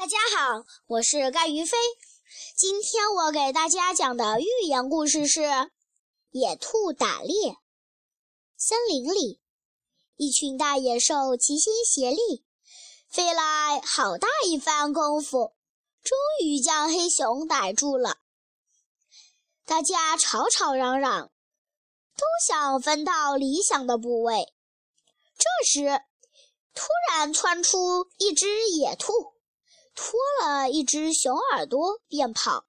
大家好，我是甘于飞。今天我给大家讲的寓言故事是《野兔打猎》。森林里，一群大野兽齐心协力，费了好大一番功夫，终于将黑熊逮住了。大家吵吵嚷嚷，都想分到理想的部位。这时，突然窜出一只野兔。脱了一只熊耳朵便跑，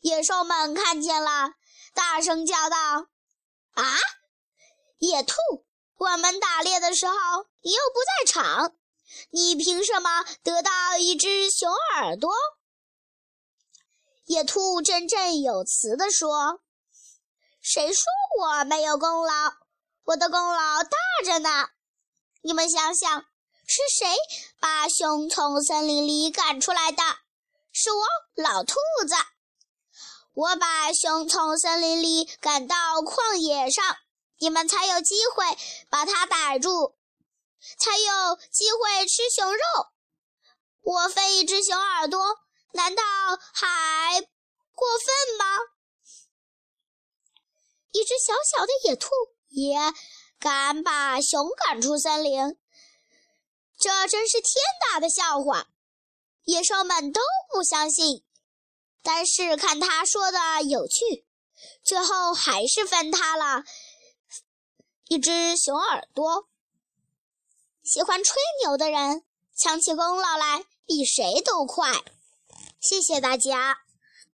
野兽们看见了，大声叫道：“啊，野兔！我们打猎的时候你又不在场，你凭什么得到一只熊耳朵？”野兔振振有词地说：“谁说我没有功劳？我的功劳大着呢！你们想想。”是谁把熊从森林里赶出来的？是我，老兔子。我把熊从森林里赶到旷野上，你们才有机会把它逮住，才有机会吃熊肉。我分一只熊耳朵，难道还过分吗？一只小小的野兔也敢把熊赶出森林？这真是天大的笑话，野兽们都不相信。但是看他说的有趣，最后还是分他了一只熊耳朵。喜欢吹牛的人抢起功劳来，比谁都快。谢谢大家。